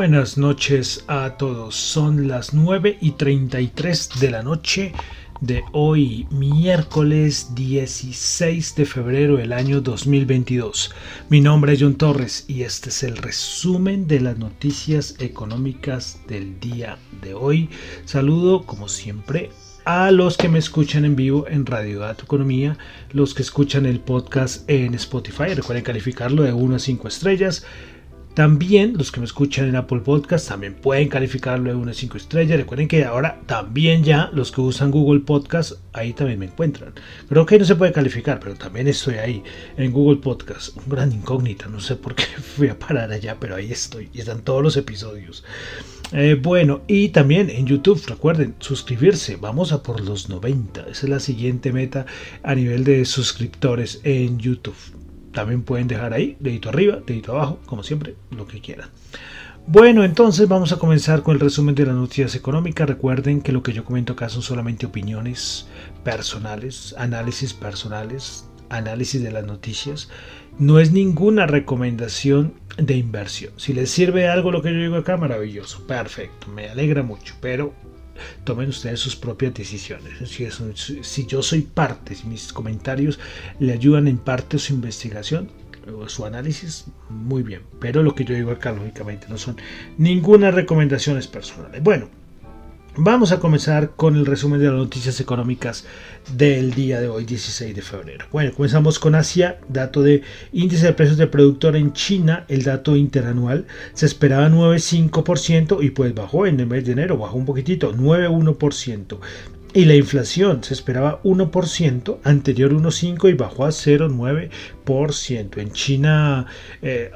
Buenas noches a todos. Son las 9 y 33 de la noche de hoy, miércoles 16 de febrero del año 2022. Mi nombre es John Torres y este es el resumen de las noticias económicas del día de hoy. Saludo, como siempre, a los que me escuchan en vivo en Radio Dato Economía, los que escuchan el podcast en Spotify, recuerden calificarlo de 1 a 5 estrellas también los que me escuchan en Apple Podcast también pueden calificarlo de una 5 estrellas. Recuerden que ahora también ya los que usan Google Podcast ahí también me encuentran. Creo que no se puede calificar, pero también estoy ahí en Google Podcast. Un gran incógnita, no sé por qué fui a parar allá, pero ahí estoy y están todos los episodios. Eh, bueno, y también en YouTube, recuerden, suscribirse. Vamos a por los 90. Esa es la siguiente meta a nivel de suscriptores en YouTube también pueden dejar ahí, dedito arriba, dedito abajo, como siempre, lo que quieran. Bueno, entonces vamos a comenzar con el resumen de las noticias económicas. Recuerden que lo que yo comento acá son solamente opiniones personales, análisis personales, análisis de las noticias. No es ninguna recomendación de inversión. Si les sirve algo lo que yo digo acá, maravilloso, perfecto, me alegra mucho, pero tomen ustedes sus propias decisiones. Si, yo soy parte, si mis comentarios le ayudan en parte a su investigación o su análisis, muy bien. Pero lo que yo digo acá, lógicamente, no son ninguna recomendaciones personales. Bueno, Vamos a comenzar con el resumen de las noticias económicas del día de hoy, 16 de febrero. Bueno, comenzamos con Asia, dato de índice de precios de productor en China, el dato interanual se esperaba 9,5% y pues bajó en el mes de enero, bajó un poquitito, 9,1%. Y la inflación se esperaba 1%, anterior 1,5% y bajó a 0,9%. En China eh,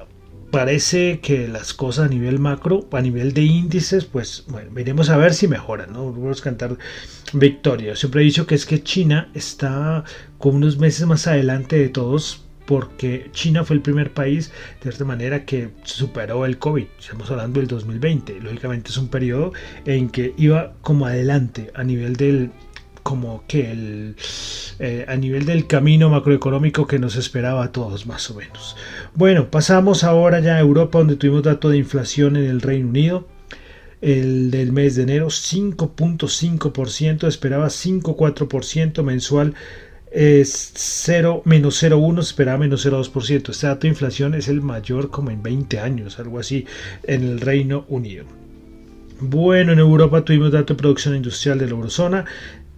parece que las cosas a nivel macro, a nivel de índices, pues bueno, veremos a ver si mejoran, ¿no? Vamos a cantar victoria. Siempre he dicho que es que China está con unos meses más adelante de todos porque China fue el primer país de esta manera que superó el COVID. Estamos hablando del 2020. Lógicamente es un periodo en que iba como adelante a nivel del, como que el, eh, a nivel del camino macroeconómico que nos esperaba a todos más o menos. Bueno, pasamos ahora ya a Europa donde tuvimos dato de inflación en el Reino Unido. El del mes de enero 5.5%, esperaba 5.4% mensual es 0, menos 0,1, esperaba menos 0,2%. Este dato de inflación es el mayor como en 20 años, algo así, en el Reino Unido. Bueno, en Europa tuvimos dato de producción industrial de la eurozona,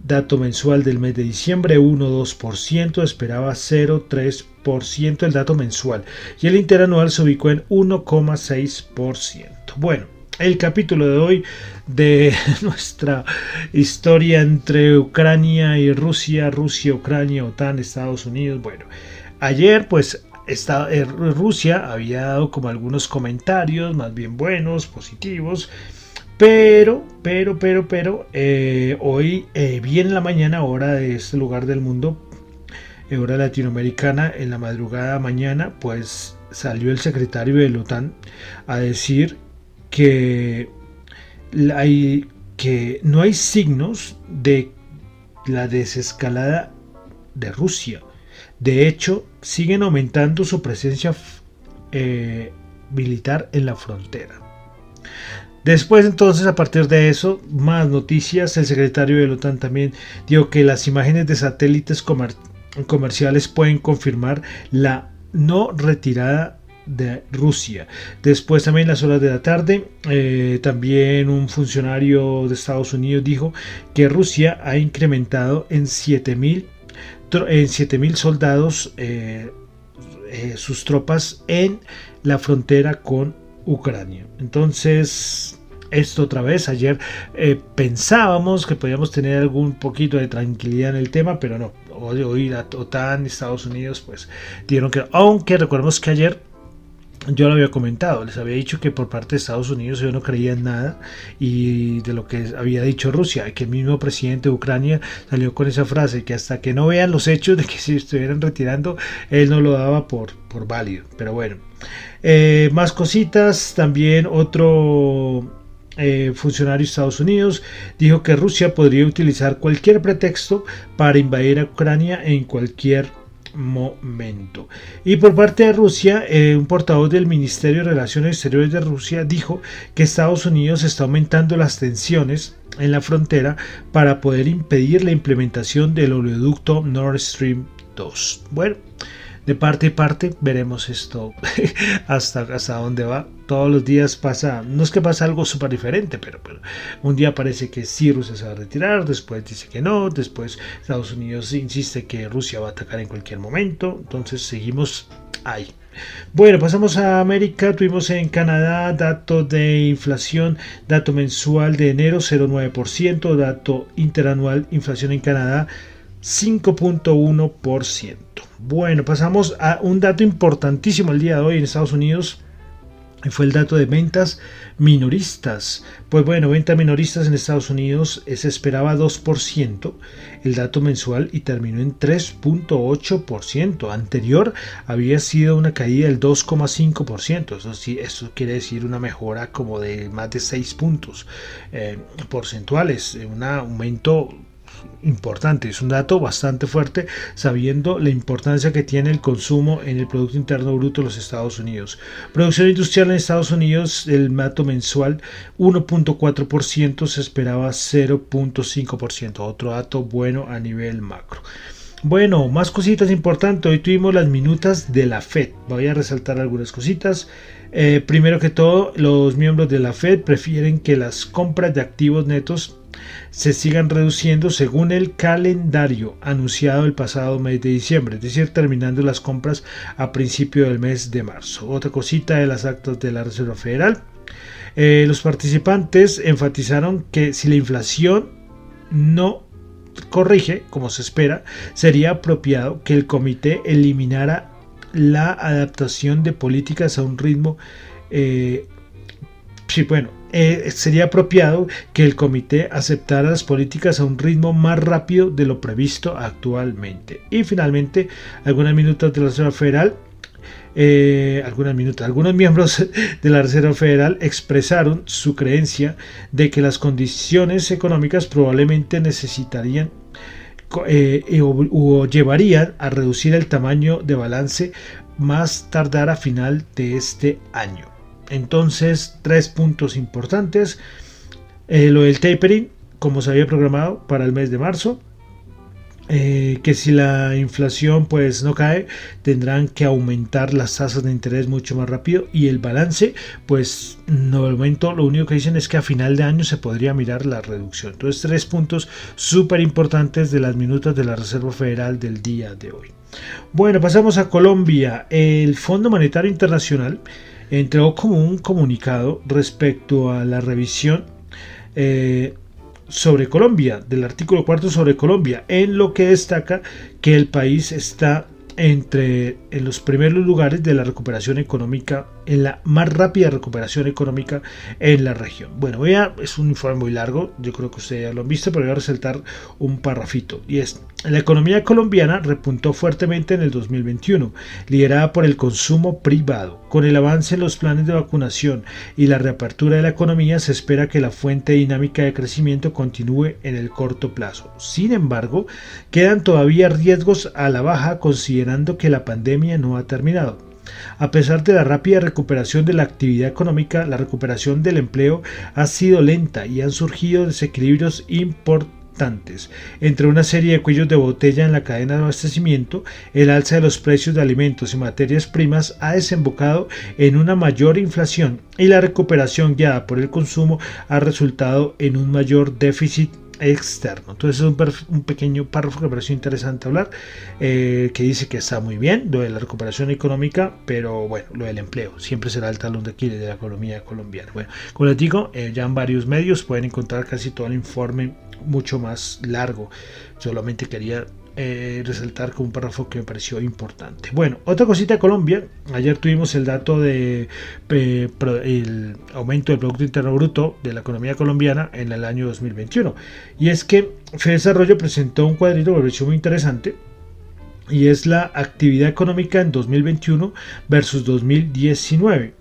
Dato mensual del mes de diciembre 1,2%, esperaba 0,3% el dato mensual y el interanual se ubicó en 1,6%. Bueno, el capítulo de hoy de nuestra historia entre Ucrania y Rusia, Rusia, Ucrania, OTAN, Estados Unidos. Bueno, ayer pues eh, Rusia había dado como algunos comentarios más bien buenos, positivos pero, pero, pero, pero, eh, hoy, eh, bien en la mañana, hora de este lugar del mundo, eh, hora latinoamericana, en la madrugada mañana, pues salió el secretario de la OTAN a decir que, hay, que no hay signos de la desescalada de Rusia. De hecho, siguen aumentando su presencia militar en la frontera. Después entonces, a partir de eso, más noticias, el secretario de la OTAN también dijo que las imágenes de satélites comerciales pueden confirmar la no retirada de Rusia. Después también las horas de la tarde, eh, también un funcionario de Estados Unidos dijo que Rusia ha incrementado en 7000 en soldados eh, eh, sus tropas en la frontera con Ucrania. Entonces, esto otra vez, ayer eh, pensábamos que podíamos tener algún poquito de tranquilidad en el tema, pero no. Hoy, hoy la OTAN y Estados Unidos pues dieron que, aunque recordemos que ayer yo lo había comentado, les había dicho que por parte de Estados Unidos yo no creía en nada y de lo que había dicho Rusia, que el mismo presidente de Ucrania salió con esa frase, que hasta que no vean los hechos de que se estuvieran retirando, él no lo daba por, por válido. Pero bueno, eh, más cositas, también otro eh, funcionario de Estados Unidos dijo que Rusia podría utilizar cualquier pretexto para invadir a Ucrania en cualquier momento. Y por parte de Rusia, eh, un portavoz del Ministerio de Relaciones Exteriores de Rusia dijo que Estados Unidos está aumentando las tensiones en la frontera para poder impedir la implementación del oleoducto Nord Stream 2. Bueno, de parte y parte veremos esto hasta, hasta dónde va. Todos los días pasa, no es que pasa algo súper diferente, pero, pero, un día parece que sí Rusia se va a retirar, después dice que no, después Estados Unidos insiste que Rusia va a atacar en cualquier momento, entonces seguimos ahí. Bueno, pasamos a América. Tuvimos en Canadá dato de inflación, dato mensual de enero 0,9%, dato interanual, inflación en Canadá 5.1%. Bueno, pasamos a un dato importantísimo el día de hoy en Estados Unidos. Fue el dato de ventas minoristas. Pues bueno, ventas minoristas en Estados Unidos se esperaba 2%, el dato mensual, y terminó en 3.8%. Anterior había sido una caída del 2,5%. Eso, sí, eso quiere decir una mejora como de más de 6 puntos eh, porcentuales, un aumento importante, es un dato bastante fuerte sabiendo la importancia que tiene el consumo en el Producto Interno Bruto de los Estados Unidos. Producción industrial en Estados Unidos, el dato mensual 1.4%, se esperaba 0.5%, otro dato bueno a nivel macro. Bueno, más cositas importantes. Hoy tuvimos las minutas de la Fed. Voy a resaltar algunas cositas. Eh, primero que todo, los miembros de la Fed prefieren que las compras de activos netos se sigan reduciendo según el calendario anunciado el pasado mes de diciembre, es decir, terminando las compras a principio del mes de marzo. Otra cosita de las actas de la Reserva Federal. Eh, los participantes enfatizaron que si la inflación no corrige, como se espera, sería apropiado que el comité eliminara la adaptación de políticas a un ritmo eh, sí, bueno, eh, sería apropiado que el comité aceptara las políticas a un ritmo más rápido de lo previsto actualmente. Y finalmente, algunas minutos de la Reserva Federal eh, algunas minutos. Algunos miembros de la Reserva Federal expresaron su creencia de que las condiciones económicas probablemente necesitarían eh, o, llevarían a reducir el tamaño de balance más tardar a final de este año. Entonces, tres puntos importantes. Eh, lo del tapering, como se había programado para el mes de marzo. Eh, que si la inflación pues no cae tendrán que aumentar las tasas de interés mucho más rápido y el balance pues no momento lo único que dicen es que a final de año se podría mirar la reducción. Entonces tres puntos súper importantes de las minutas de la Reserva Federal del día de hoy. Bueno pasamos a Colombia. El Fondo Monetario Internacional entregó como un comunicado respecto a la revisión eh, sobre Colombia, del artículo cuarto sobre Colombia, en lo que destaca que el país está entre en los primeros lugares de la recuperación económica en la más rápida recuperación económica en la región. Bueno, voy a, es un informe muy largo, yo creo que ustedes ya lo han visto, pero voy a resaltar un parrafito. Y es, la economía colombiana repuntó fuertemente en el 2021, liderada por el consumo privado. Con el avance en los planes de vacunación y la reapertura de la economía, se espera que la fuente dinámica de crecimiento continúe en el corto plazo. Sin embargo, quedan todavía riesgos a la baja considerando que la pandemia no ha terminado. A pesar de la rápida recuperación de la actividad económica, la recuperación del empleo ha sido lenta y han surgido desequilibrios importantes. Entre una serie de cuellos de botella en la cadena de abastecimiento, el alza de los precios de alimentos y materias primas ha desembocado en una mayor inflación y la recuperación guiada por el consumo ha resultado en un mayor déficit externo. Entonces es un, pequeño párrafo que me pareció interesante hablar, eh, que dice que está muy bien lo de la recuperación económica, pero bueno, lo del empleo siempre será el talón de Aquiles de la economía colombiana. Bueno, como les digo, eh, ya en varios medios pueden encontrar casi todo el informe mucho más largo. Solamente quería eh, resaltar con un párrafo que me pareció importante. Bueno, otra cosita de Colombia. Ayer tuvimos el dato de el aumento del Producto Interno Bruto de la economía colombiana en el año 2021. Y es que Desarrollo presentó un cuadrito que me pareció muy interesante. Y es la actividad económica en 2021 versus 2019.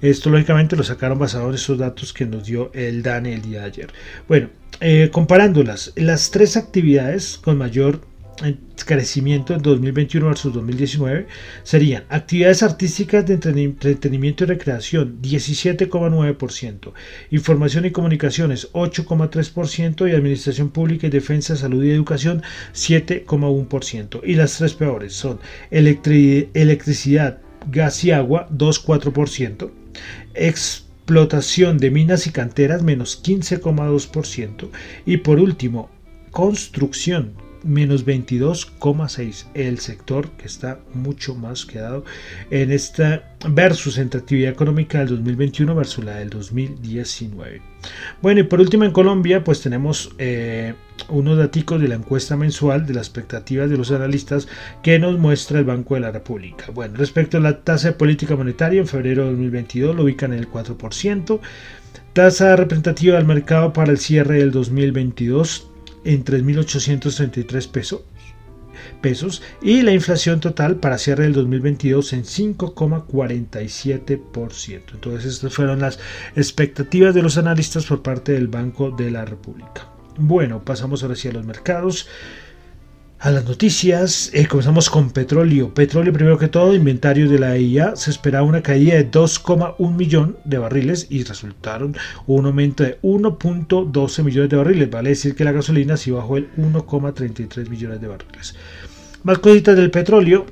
Esto lógicamente lo sacaron basado en esos datos que nos dio el DANE el día de ayer. Bueno, eh, comparándolas, las tres actividades con mayor crecimiento en 2021 versus 2019 serían actividades artísticas de entretenimiento y recreación 17,9%, información y comunicaciones 8,3% y administración pública y defensa, salud y educación 7,1%. Y las tres peores son electricidad, gas y agua 2,4%, explotación de minas y canteras menos 15,2% y por último construcción menos 22,6 el sector que está mucho más quedado en esta versus entre actividad económica del 2021 versus la del 2019 bueno y por último en Colombia pues tenemos eh, unos datos de la encuesta mensual de las expectativas de los analistas que nos muestra el Banco de la República. Bueno respecto a la tasa de política monetaria en febrero de 2022 lo ubican en el 4% tasa representativa del mercado para el cierre del 2022 en 3.833 pesos, pesos y la inflación total para cierre del 2022 en 5,47%. Entonces estas fueron las expectativas de los analistas por parte del Banco de la República. Bueno, pasamos ahora sí a los mercados a las noticias. Eh, comenzamos con petróleo. Petróleo, primero que todo, inventario de la EIA. Se esperaba una caída de 2,1 millón de barriles y resultaron un aumento de 1.12 millones de barriles. Vale decir que la gasolina sí bajó el 1,33 millones de barriles. Más cositas del petróleo.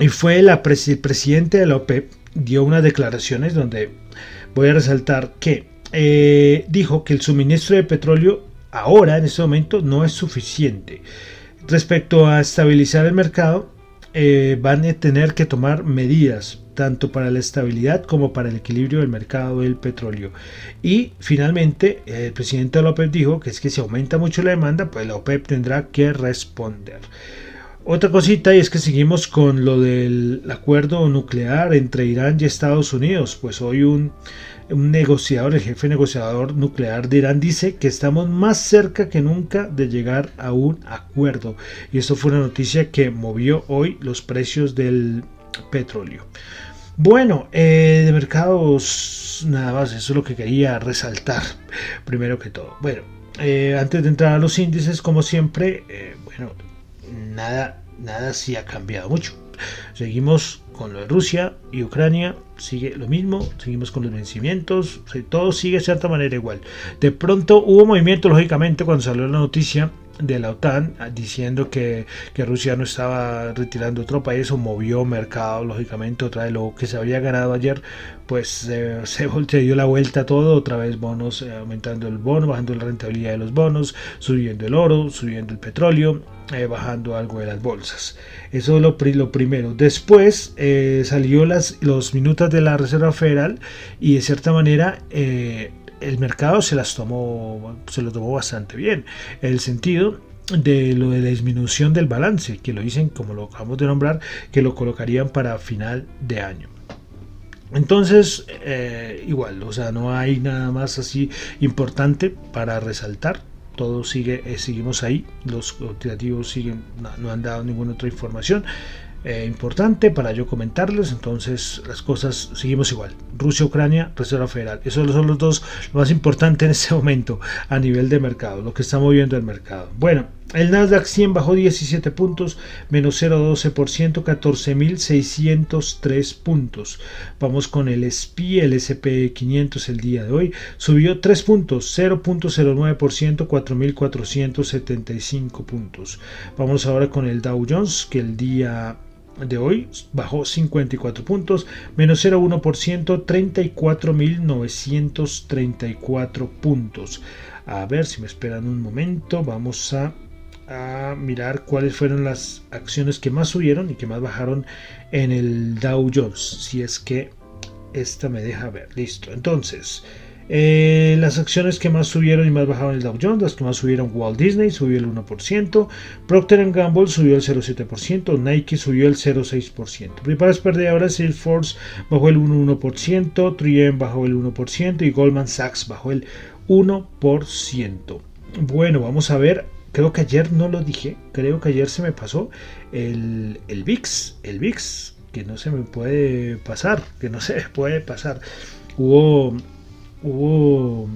Y fue el presidente de la OPEP dio unas declaraciones donde voy a resaltar que eh, dijo que el suministro de petróleo ahora en este momento no es suficiente Respecto a estabilizar el mercado, eh, van a tener que tomar medidas tanto para la estabilidad como para el equilibrio del mercado del petróleo. Y finalmente, el presidente de dijo que es que si aumenta mucho la demanda, pues la OPEP tendrá que responder. Otra cosita y es que seguimos con lo del acuerdo nuclear entre Irán y Estados Unidos. Pues hoy un un negociador, el jefe negociador nuclear de Irán, dice que estamos más cerca que nunca de llegar a un acuerdo. Y esto fue una noticia que movió hoy los precios del petróleo. Bueno, eh, de mercados, nada más, eso es lo que quería resaltar, primero que todo. Bueno, eh, antes de entrar a los índices, como siempre, eh, bueno, nada, nada sí ha cambiado mucho. Seguimos con lo de Rusia y Ucrania, sigue lo mismo, seguimos con los vencimientos, todo sigue de cierta manera igual. De pronto hubo movimiento, lógicamente, cuando salió la noticia de la OTAN ah, diciendo que, Rusia no estaba retirando tropa y eso movió mercado lógicamente otra vez lo que se había ganado ayer pues se, se dio la vuelta todo otra vez bonos eh, aumentando el bono bajando la rentabilidad de los bonos subiendo el oro subiendo el petróleo eh, bajando algo de las bolsas. Eso es lo, lo primero. Después eh, salió las los minutos de la Reserva Federal y de cierta manera el mercado se las tomó, se lo tomó bastante bien. El sentido de lo de la disminución del balance, que lo dicen, como lo acabamos de nombrar, que lo colocarían para final de año. Entonces, eh, igual, o sea, no hay nada más así importante para resaltar. Todo sigue, eh, seguimos ahí. Los operativos siguen, no, han dado ninguna otra información. Eh, importante para yo comentarles. Entonces, las cosas seguimos igual. Rusia, Ucrania, Reserva Federal. Esos son los dos lo más importante en este momento a nivel de mercado, lo que está moviendo el mercado. Bueno, el Nasdaq 100 bajó 17 puntos, menos 0,12%, 14.603 puntos. Vamos con el SPI, el SP 500 el día de hoy. Subió 3 puntos, 0.09%, 4.475 puntos. Vamos ahora con el Dow Jones, que el día de hoy bajó 54 puntos, menos 0,1%, 34.934 puntos. A ver si me esperan un momento, vamos a a mirar cuáles fueron las acciones que más subieron y que más bajaron en el Dow Jones. Si es que esta me deja ver. Listo. Entonces, eh, las acciones que más subieron y más bajaron el Dow Jones, las que más subieron Walt Disney subió el 1%, Procter Gamble subió el 0,7%, Nike subió el 0,6%. Principales perdedoras, Salesforce bajó el 1,1%, 3M bajó el 1% y Goldman Sachs bajó el 1%. Bueno, vamos a ver creo que ayer no lo dije, creo que ayer se me pasó el, el VIX, el VIX, que no se me puede pasar, que no se puede pasar. Hubo, hubo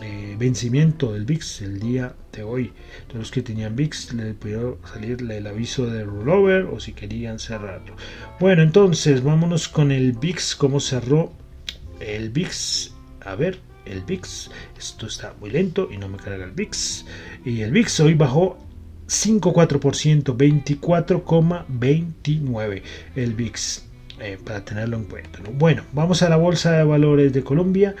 eh, vencimiento del VIX el día de hoy. Todos los que tenían VIX les pudo salir el aviso de rollover o si querían cerrarlo. Bueno, entonces vámonos con el VIX, cómo cerró el VIX. A ver, el VIX. Esto está muy lento y no me carga el VIX. Y el VIX hoy bajó 5,4%, 24,29 el VIX. Eh, para tenerlo en cuenta. Bueno, vamos a la Bolsa de Valores de Colombia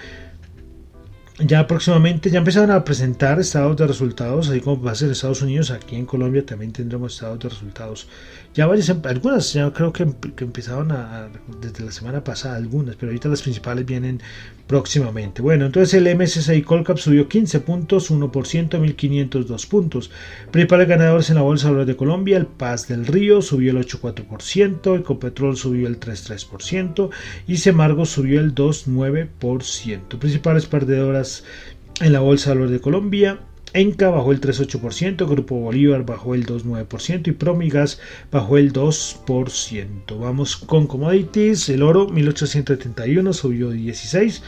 ya próximamente ya empezaron a presentar estados de resultados, así como va a ser Estados Unidos, aquí en Colombia también tendremos estados de resultados. Ya varias, em, algunas ya creo que, que empezaron a, desde la semana pasada, algunas, pero ahorita las principales vienen próximamente. Bueno, entonces el MSCI Colcap subió 15 puntos, 1%, 1502 puntos. Principales ganadores en la Bolsa de Colombia, el Paz del Río subió el 8,4%, Ecopetrol subió el 3,3% y Semargo subió el 2,9%. Principales perdedoras en la Bolsa de Valores de Colombia, Enca bajó el 3,8%, Grupo Bolívar bajó el 2,9% y Promigas bajó el 2%. Vamos con commodities, el oro 1871 subió 16,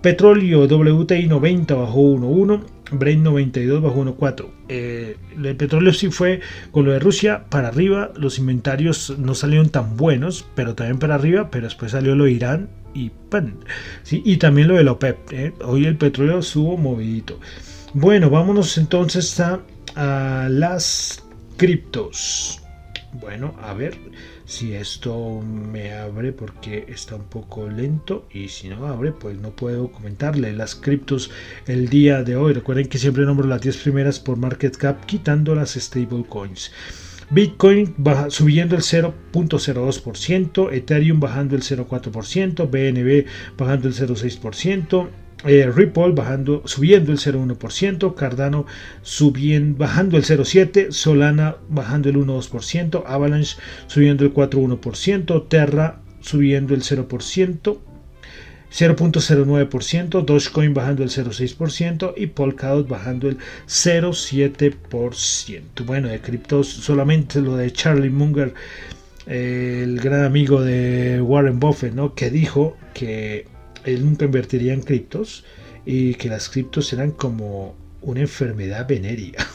petróleo WTI 90 bajó 1,1, Brent 92 bajó 1,4. Eh, el petróleo sí fue con lo de Rusia para arriba, los inventarios no salieron tan buenos, pero también para arriba, pero después salió lo de Irán y, ¿sí? y también lo de la OPEP. ¿eh? Hoy el petróleo subo movidito. Bueno, vámonos entonces a, las criptos. Bueno, a ver si esto me abre porque está un poco lento y si no abre pues no puedo comentarle las criptos el día de hoy. Recuerden que siempre nombro las 10 primeras por market cap quitando las stable coins. Bitcoin subiendo el 0.02%, Ethereum bajando el 0.4%, BNB bajando el 0.6%, eh, Ripple bajando, subiendo el 0,1%, Cardano subiendo, bajando el 0,7%, Solana bajando el 1,2%, Avalanche subiendo el 4,1%, Terra subiendo el 0%, 0.09%, Dogecoin bajando el 0.6% y Polkadot bajando el 0.7%. Bueno, de criptos solamente lo de Charlie Munger, el gran amigo de Warren Buffett, ¿no? que dijo que él nunca invertiría en criptos y que las criptos eran como una enfermedad venérea.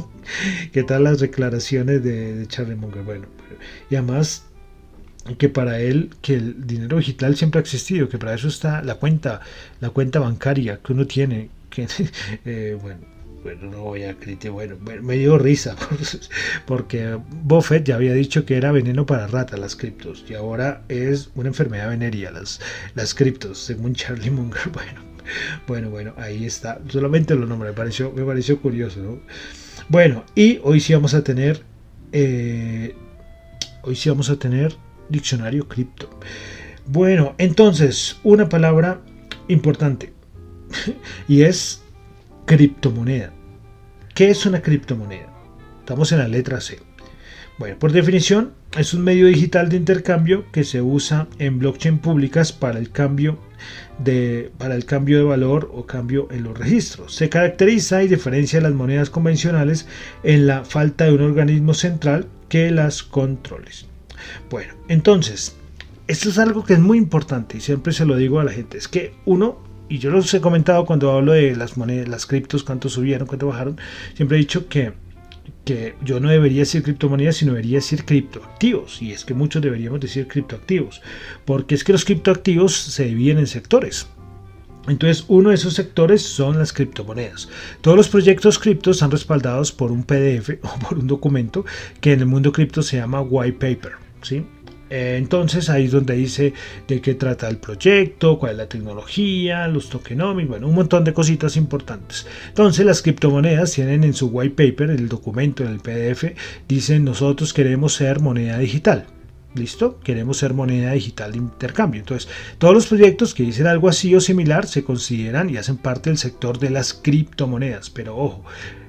¿Qué tal las declaraciones de, Charlie Munger? Bueno, y además que para él que el dinero digital siempre ha existido, que para eso está la cuenta, la cuenta bancaria que uno tiene, que eh, bueno, no voy a criticar, bueno, me dio risa porque Buffett ya había dicho que era veneno para ratas las criptos y ahora es una enfermedad veneria las, las criptos, según Charlie Munger. Bueno, bueno, bueno, ahí está. Solamente lo nombre, me pareció, me pareció curioso, ¿no? Bueno, y hoy sí vamos a tener, eh, hoy sí vamos a tener diccionario cripto. Bueno, entonces, una palabra importante y es criptomoneda. ¿Qué es una criptomoneda? Estamos en la letra C. Bueno, por definición, es un medio digital de intercambio que se usa en blockchain públicas para el cambio de, para el cambio de valor o cambio en los registros. Se caracteriza y diferencia las monedas convencionales en la falta de un organismo central que las controles. Bueno, entonces, esto es algo que es muy importante y siempre se lo digo a la gente, es que uno y yo los he comentado cuando hablo de las monedas, las criptos, cuánto subieron, cuánto bajaron, siempre he dicho que que yo no debería decir criptomonedas, sino debería decir criptoactivos. Y es que muchos deberíamos decir criptoactivos, porque es que los criptoactivos se dividen en sectores. Entonces, uno de esos sectores son las criptomonedas. Todos los proyectos cripto están respaldados por un PDF o por un documento que en el mundo cripto se llama white paper. Eh, entonces ahí es donde dice de qué trata el proyecto, cuál es la tecnología, los tokenomics, bueno, un montón de cositas importantes. Entonces las criptomonedas tienen en su white paper, el documento en el PDF, dicen nosotros queremos ser moneda digital. ¿Listo? Queremos ser moneda digital de intercambio. Entonces, todos los proyectos que dicen algo así o similar se consideran y hacen parte del sector de las criptomonedas. Pero ojo,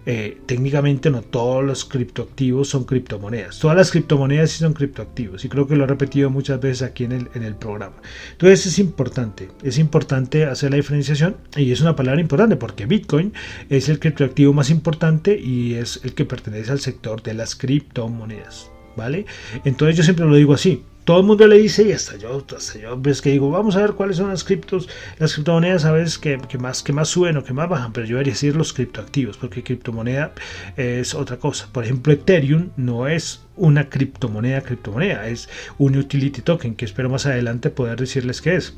eh, técnicamente no todos los criptoactivos son criptomonedas. Todas las criptomonedas sí son criptoactivos y creo que lo he repetido muchas veces aquí en el, en el programa. Entonces es importante, es importante hacer la diferenciación y es una palabra importante porque Bitcoin es el criptoactivo más importante y es el que pertenece al sector de las criptomonedas. ¿Vale? Entonces yo siempre lo digo así, todo el mundo le dice, y hasta yo, hasta yo ves que digo, vamos a ver cuáles son las criptos, las criptomonedas, sabes que, que, más, que más suben o que más bajan, pero yo debería decir los criptoactivos, porque criptomoneda es otra cosa. Por ejemplo, Ethereum no es una criptomoneda, criptomoneda, es un utility token, que espero más adelante poder decirles qué es.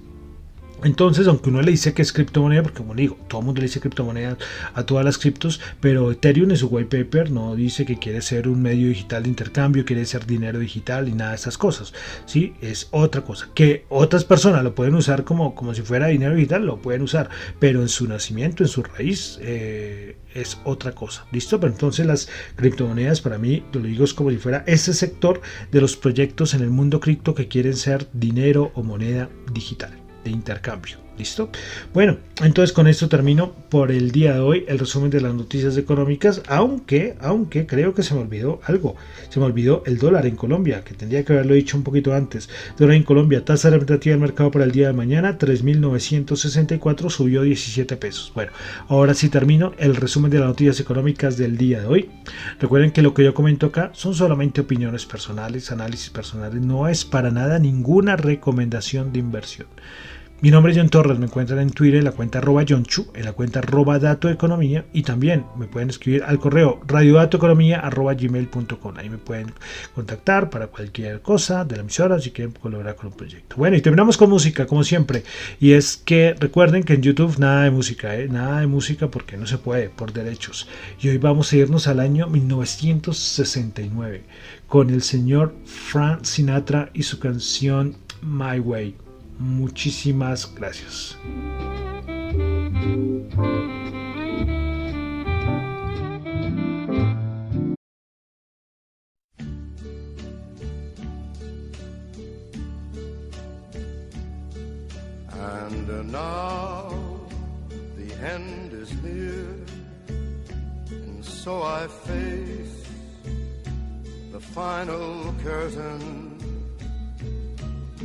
Entonces, aunque uno le dice que es criptomoneda, porque como digo, todo el mundo le dice criptomoneda a todas las criptos, pero Ethereum en su white paper no dice que quiere ser un medio digital de intercambio, quiere ser dinero digital y nada de esas cosas. ¿sí? Es otra cosa. Que otras personas lo pueden usar como, como si fuera dinero digital, lo pueden usar, pero en su nacimiento, en su raíz, eh, es otra cosa. ¿Listo? Pero entonces las criptomonedas para mí, lo digo, es como si fuera ese sector de los proyectos en el mundo cripto que quieren ser dinero o moneda digital intercambio. ¿Listo? Bueno, entonces con esto termino por el día de hoy el resumen de las noticias económicas, aunque, aunque creo que se me olvidó algo. Se me olvidó el dólar en Colombia, que tendría que haberlo dicho un poquito antes. Dólar en Colombia, tasa representativa del mercado para el día de mañana, 3.964, subió 17 pesos. Bueno, ahora sí termino el resumen de las noticias económicas del día de hoy. Recuerden que lo que yo comento acá son solamente opiniones personales, análisis personales, no es para nada ninguna recomendación de inversión. Mi nombre es John Torres, me encuentran en Twitter en la cuenta arroba Chu, en la cuenta arroba Dato Economía y también me pueden escribir al correo radiodatoeconomía arroba gmail.com. Ahí me pueden contactar para cualquier cosa de la emisora si quieren colaborar con un proyecto. Bueno, y terminamos con música, como siempre. Y es que recuerden que en YouTube nada de música, ¿eh? nada de música porque no se puede por derechos. Y hoy vamos a irnos al año 1969 con el señor Frank Sinatra y su canción My Way. Muchísimas gracias. And uh, now the end is near, and so I face the final curtain